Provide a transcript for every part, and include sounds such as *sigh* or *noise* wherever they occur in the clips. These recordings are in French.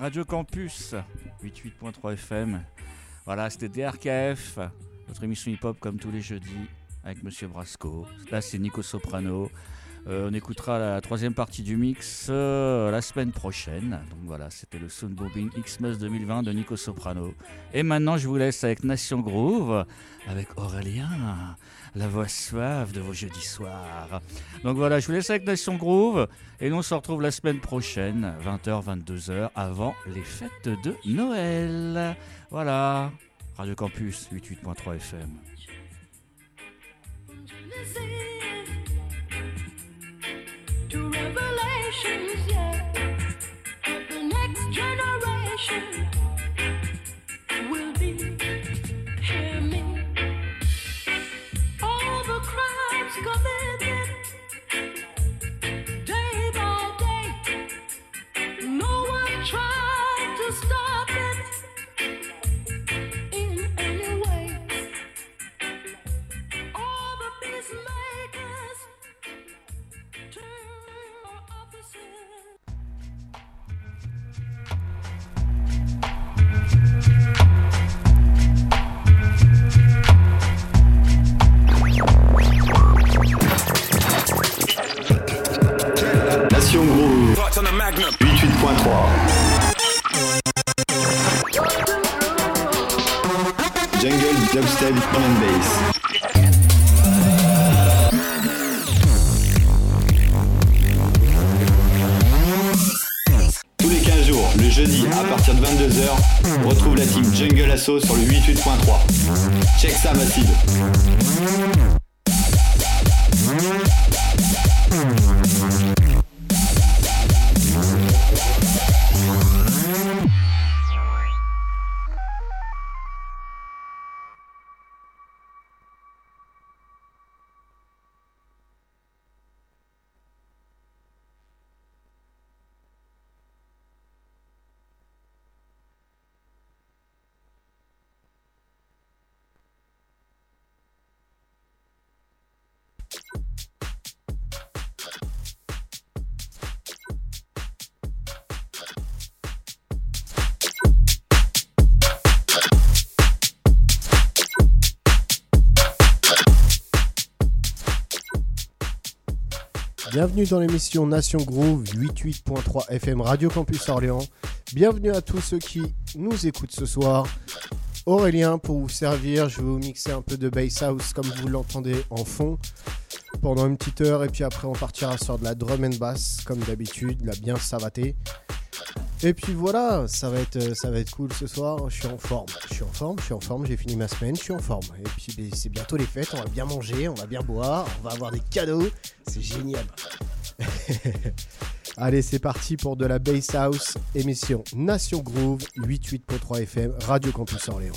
Radio Campus 88.3 FM. Voilà, c'était DRKF, notre émission hip-hop comme tous les jeudis avec Monsieur Brasco. Là, c'est Nico Soprano. Euh, on écoutera la troisième partie du mix euh, la semaine prochaine. Donc voilà, c'était le Soundbobbing Xmas 2020 de Nico Soprano. Et maintenant, je vous laisse avec Nation Groove, avec Aurélien la voix suave de vos jeudis soirs. Donc voilà, je vous laisse avec Nation Groove et nous on se retrouve la semaine prochaine, 20h, 22h, avant les fêtes de Noël. Voilà, Radio Campus 88.3 FM. 88.3 Jungle Dubstep les and jours, le jeudi à partir de 22h, retrouve la team Jungle Assault sur le 88.3. Check ça, Massive! Bienvenue dans l'émission Nation Groove 88.3 FM Radio Campus Orléans. Bienvenue à tous ceux qui nous écoutent ce soir. Aurélien pour vous servir, je vais vous mixer un peu de bass house comme vous l'entendez en fond pendant une petite heure et puis après on partira sur de la drum and bass comme d'habitude, la bien savatée. Et puis voilà, ça va être, ça va être cool ce soir. Je suis en forme, je suis en forme, je suis en forme. J'ai fini ma semaine, je suis en forme. Et puis ben, c'est bientôt les fêtes, on va bien manger, on va bien boire, on va avoir des cadeaux. C'est génial. *laughs* Allez, c'est parti pour de la base House, émission Nation Groove, 88.3 FM, Radio Campus Orléans.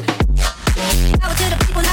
Power to the people.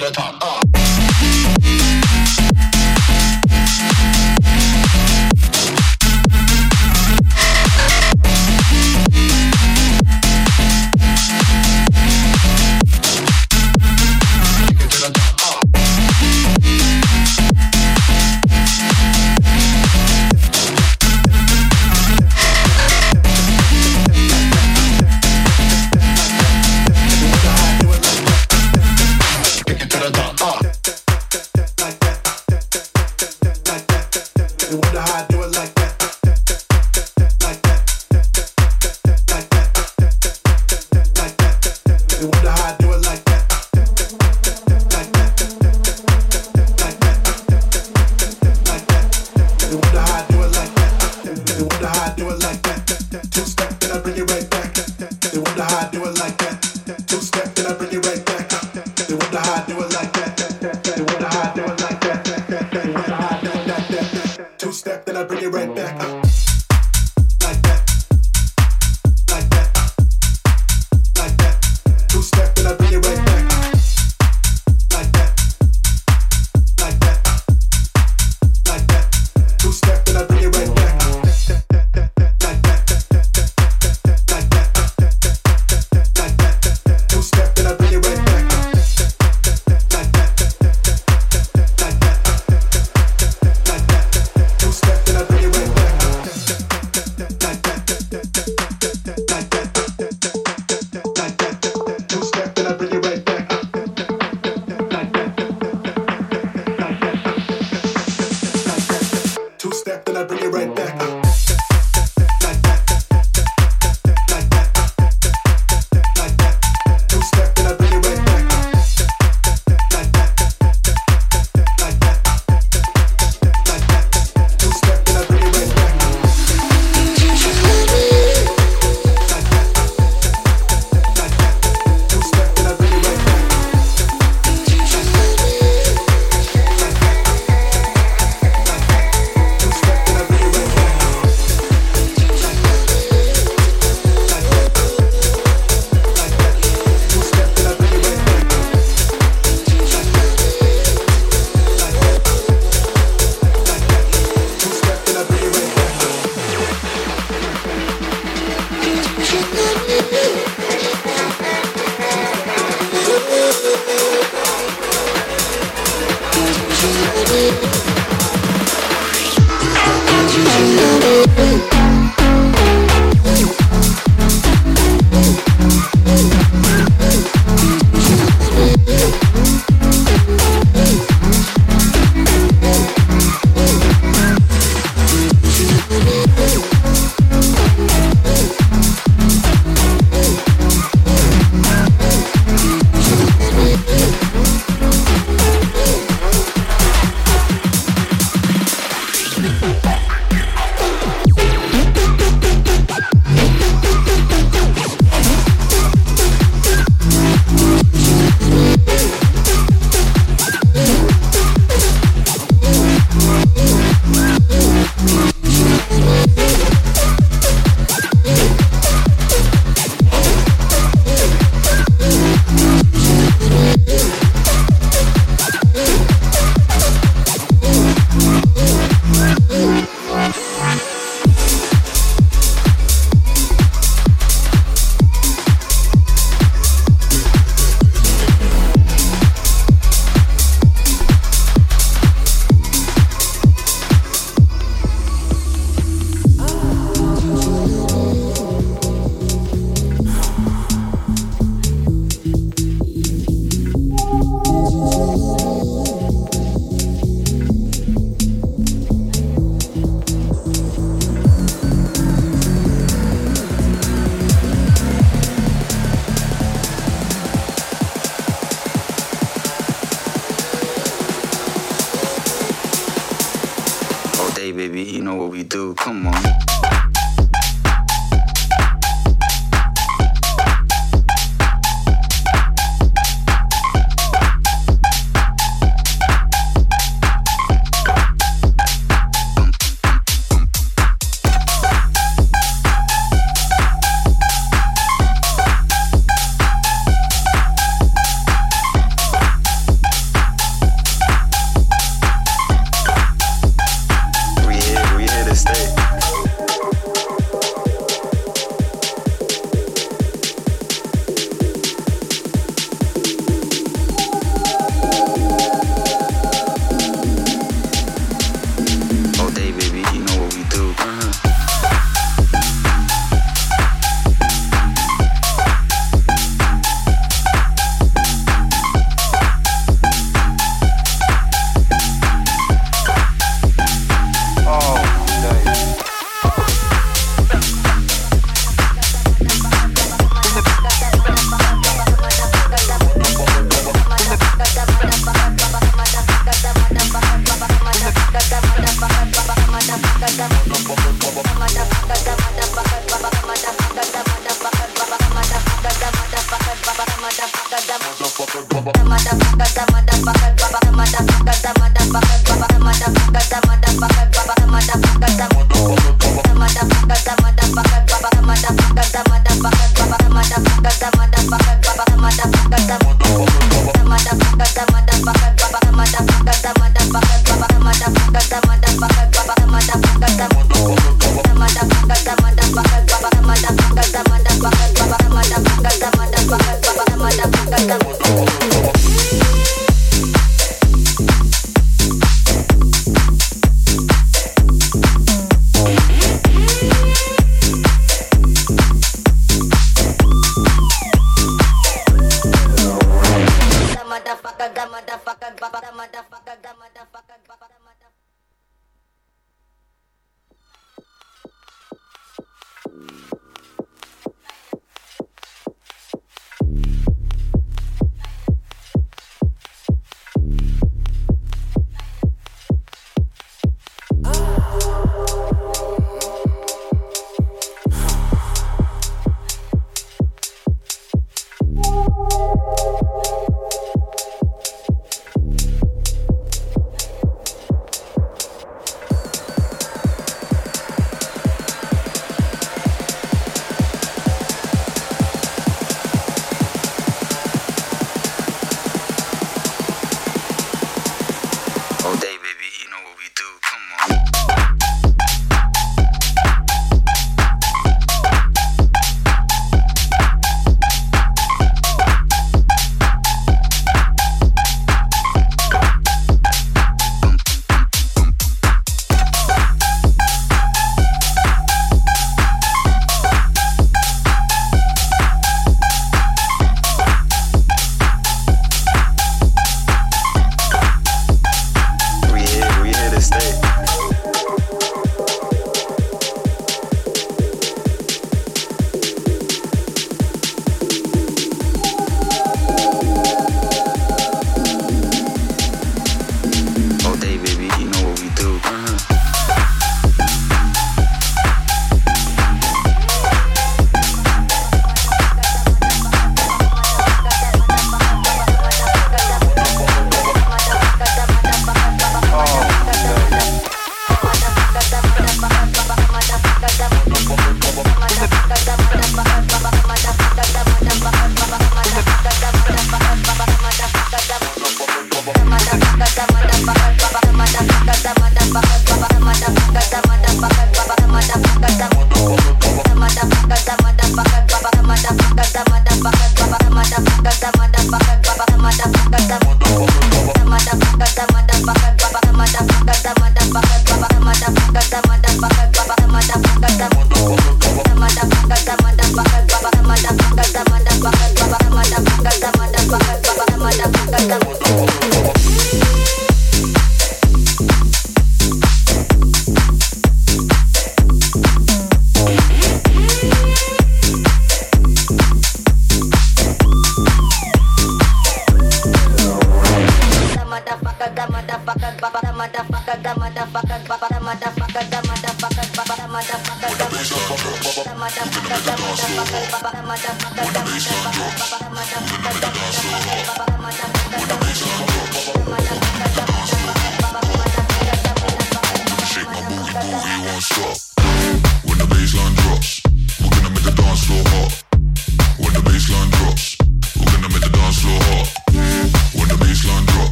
The top.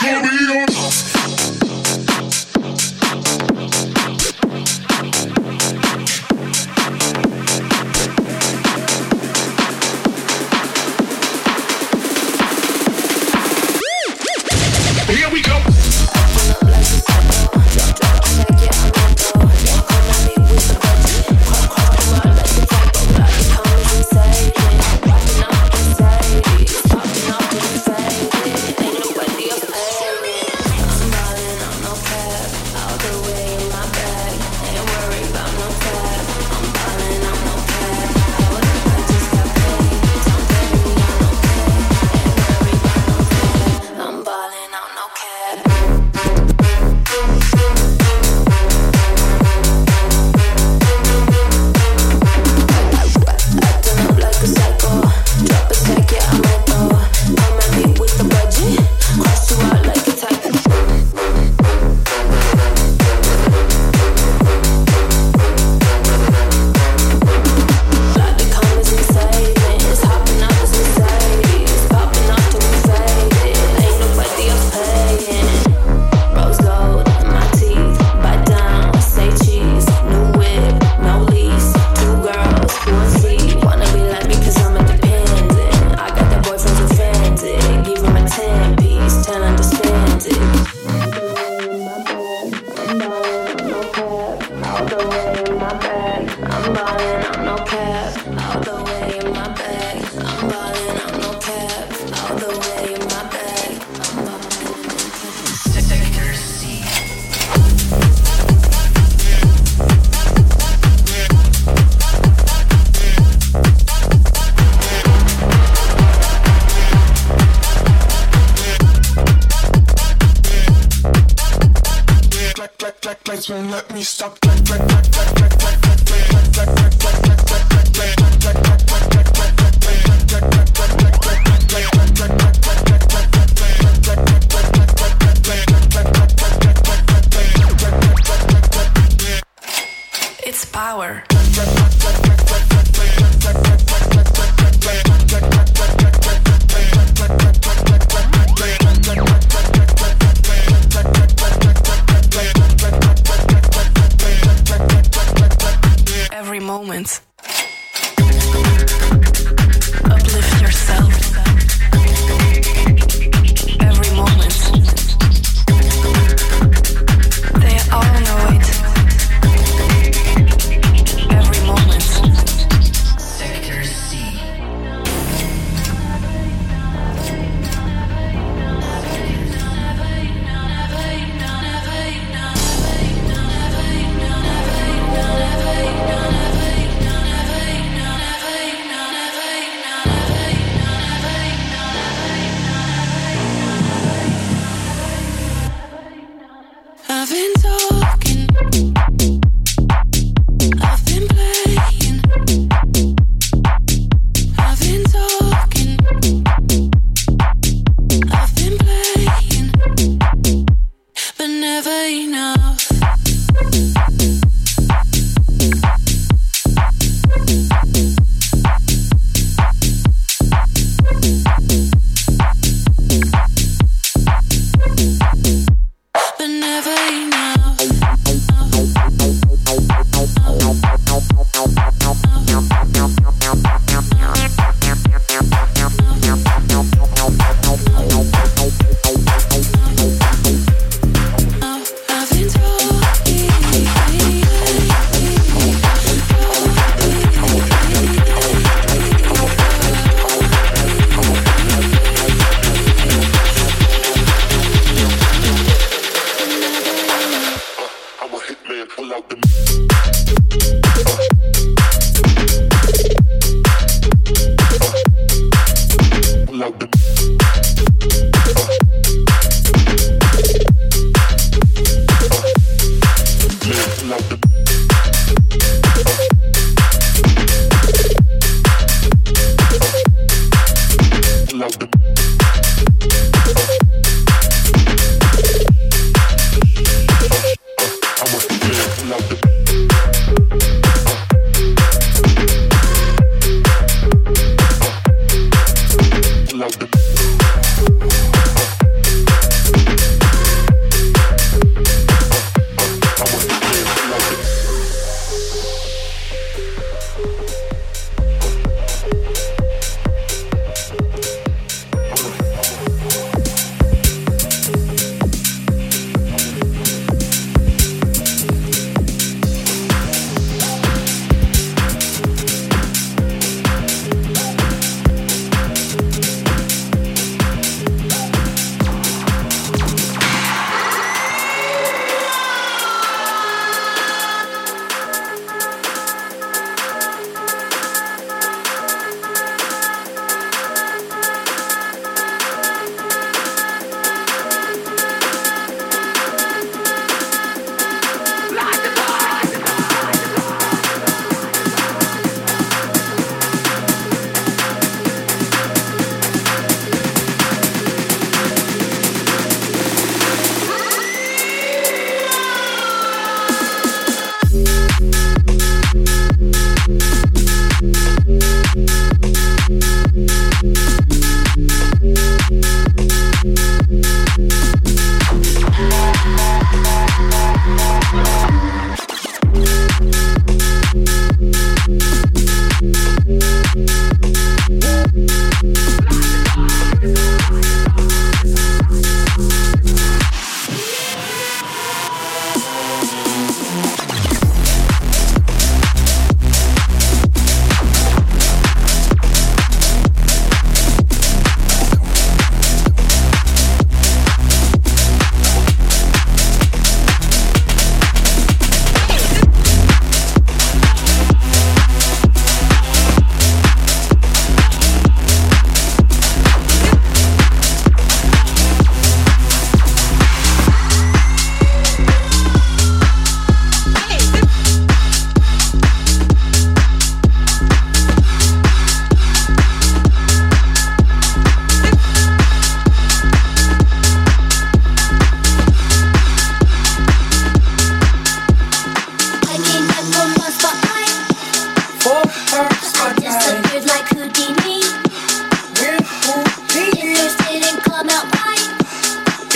Show me your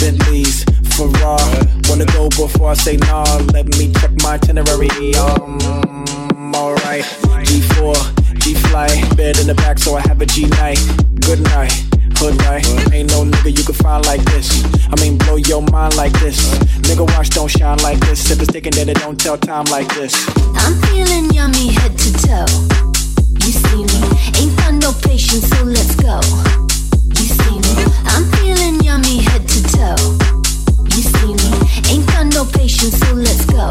Bentleys, Ferrari. Wanna go before I say nah? Let me check my itinerary. Um, alright. G4, G flight, bed in the back, so I have a G night. Good night. Hood life. Ain't no nigga you can find like this. I mean, blow your mind like this. Nigga, watch don't shine like this. Sip is thinking that it don't tell time like this. I'm feeling yummy head to toe. You see me, ain't got no patience, so let's go so let's go.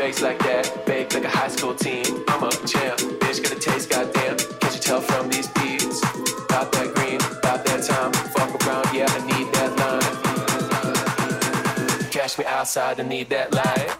face like that, baked like a high school team. I'm a champ, bitch, gonna taste goddamn. Can't you tell from these beats? About that green, about that time. Fuck around, yeah, I need that line. Cash me outside, I need that light.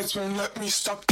let let me stop.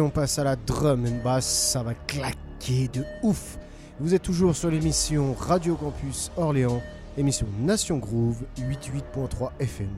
on passe à la drum and bass, ça va claquer de ouf. Vous êtes toujours sur l'émission Radio Campus Orléans, émission Nation Groove 88.3 FM.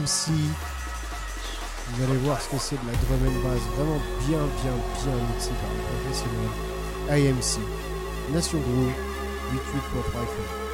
MC. Vous allez voir ce que c'est de la drum and bass, vraiment bien, bien, bien mixé par les professionnels. IMC, Nation Groove, 88.3 FM.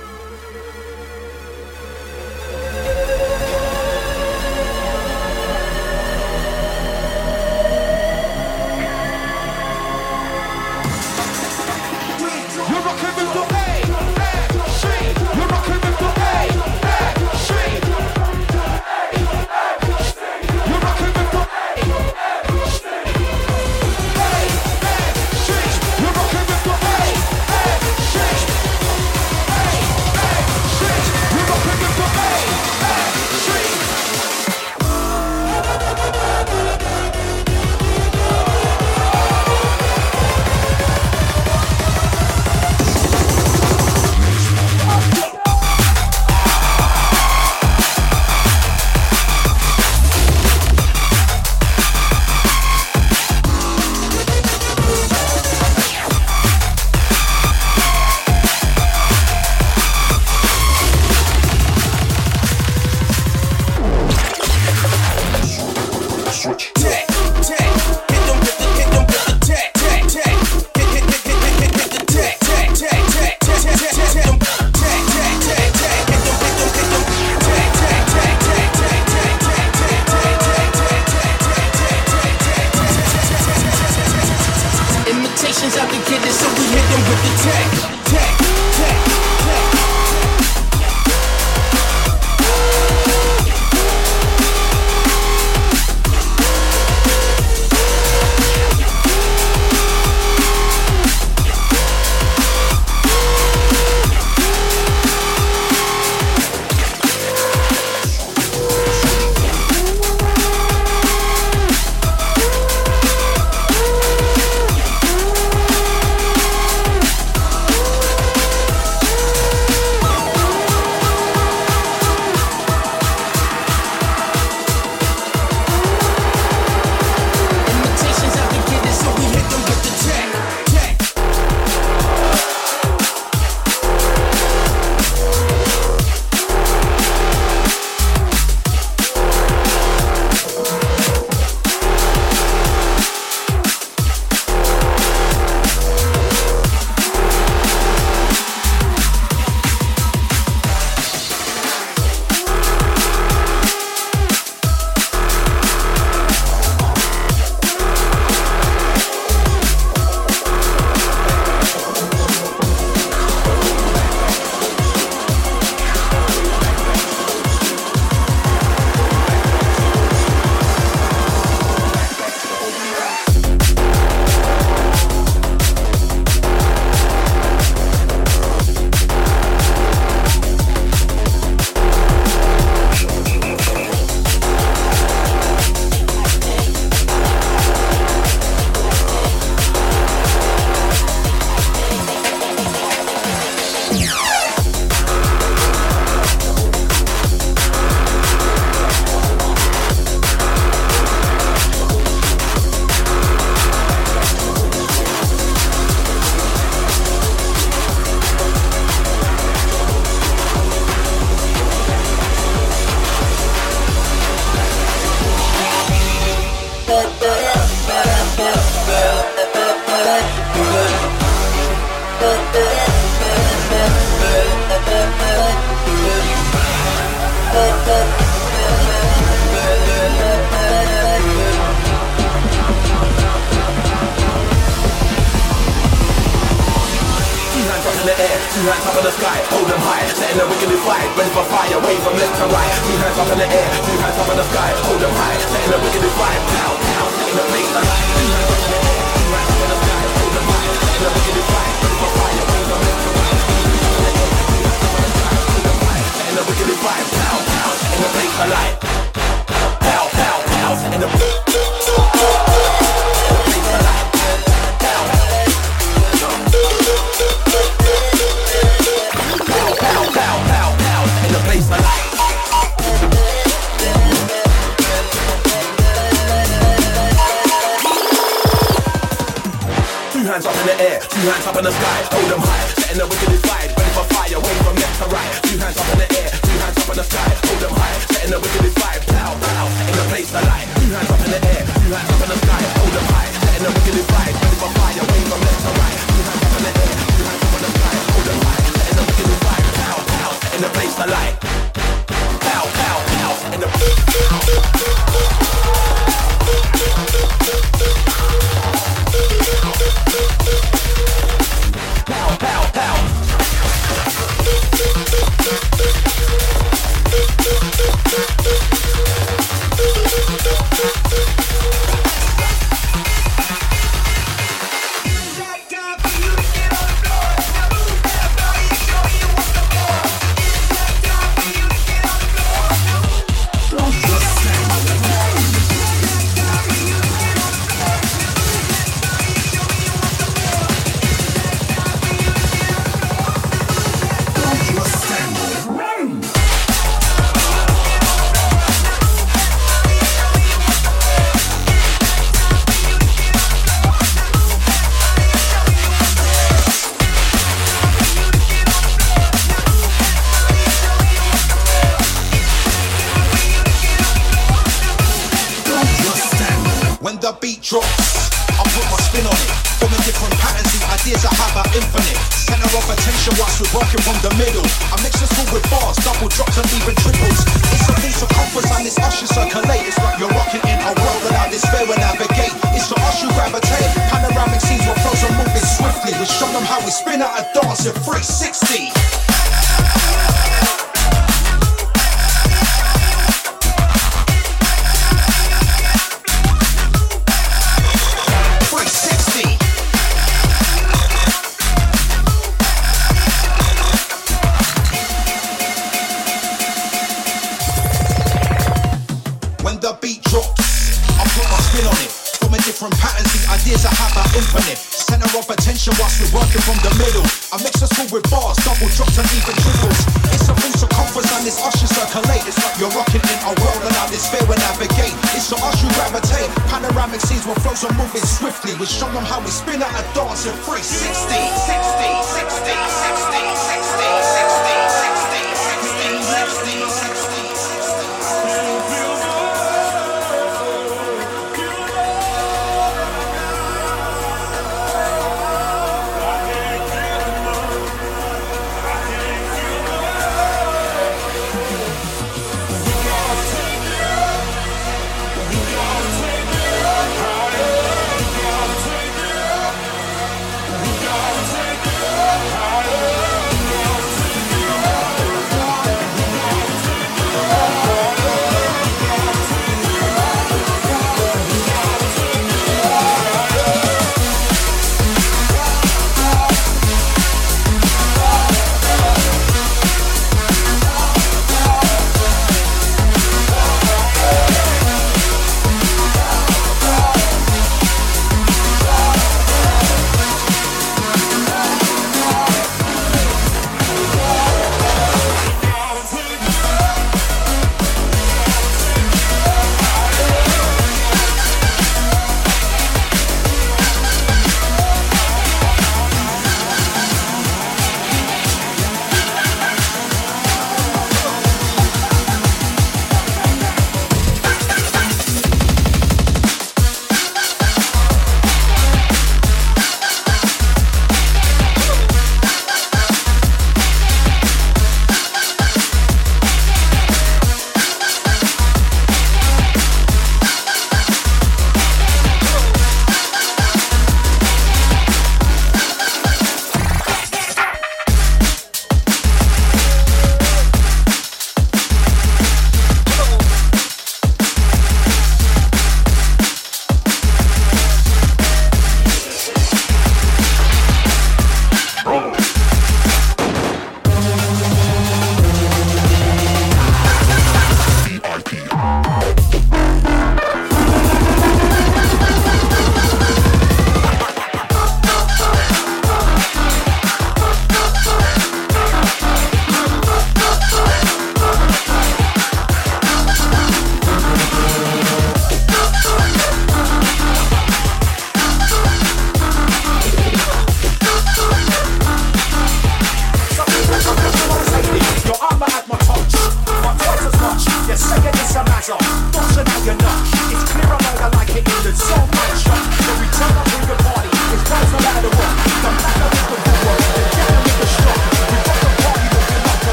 Two hands up in the sky, hold them high Setting the wicked fight, ready for fire Wave from left to right Two hands up in the air, two hands up in the sky Hold them high, setting the wicked fight Pow, pow, setting the place alive Two hands up in the air, two hands up in the sky Hold high, setting a wicked fight Ready for fire, wave from left to right and the wicked vibe, pow, pow, and the place alive. Pow, pow, pow, and the... Two hands up in the air, two hands up in the sky, hold them high, setting the wickedest vibe. for fire, wave from left to right. Two hands up in the air, two hands up in the sky, high, setting the in the place Two hands up in the air, two hands up in the sky, high, setting the ready for fire, wave from left to right. in the place I like. Pow, pow, pow, in the.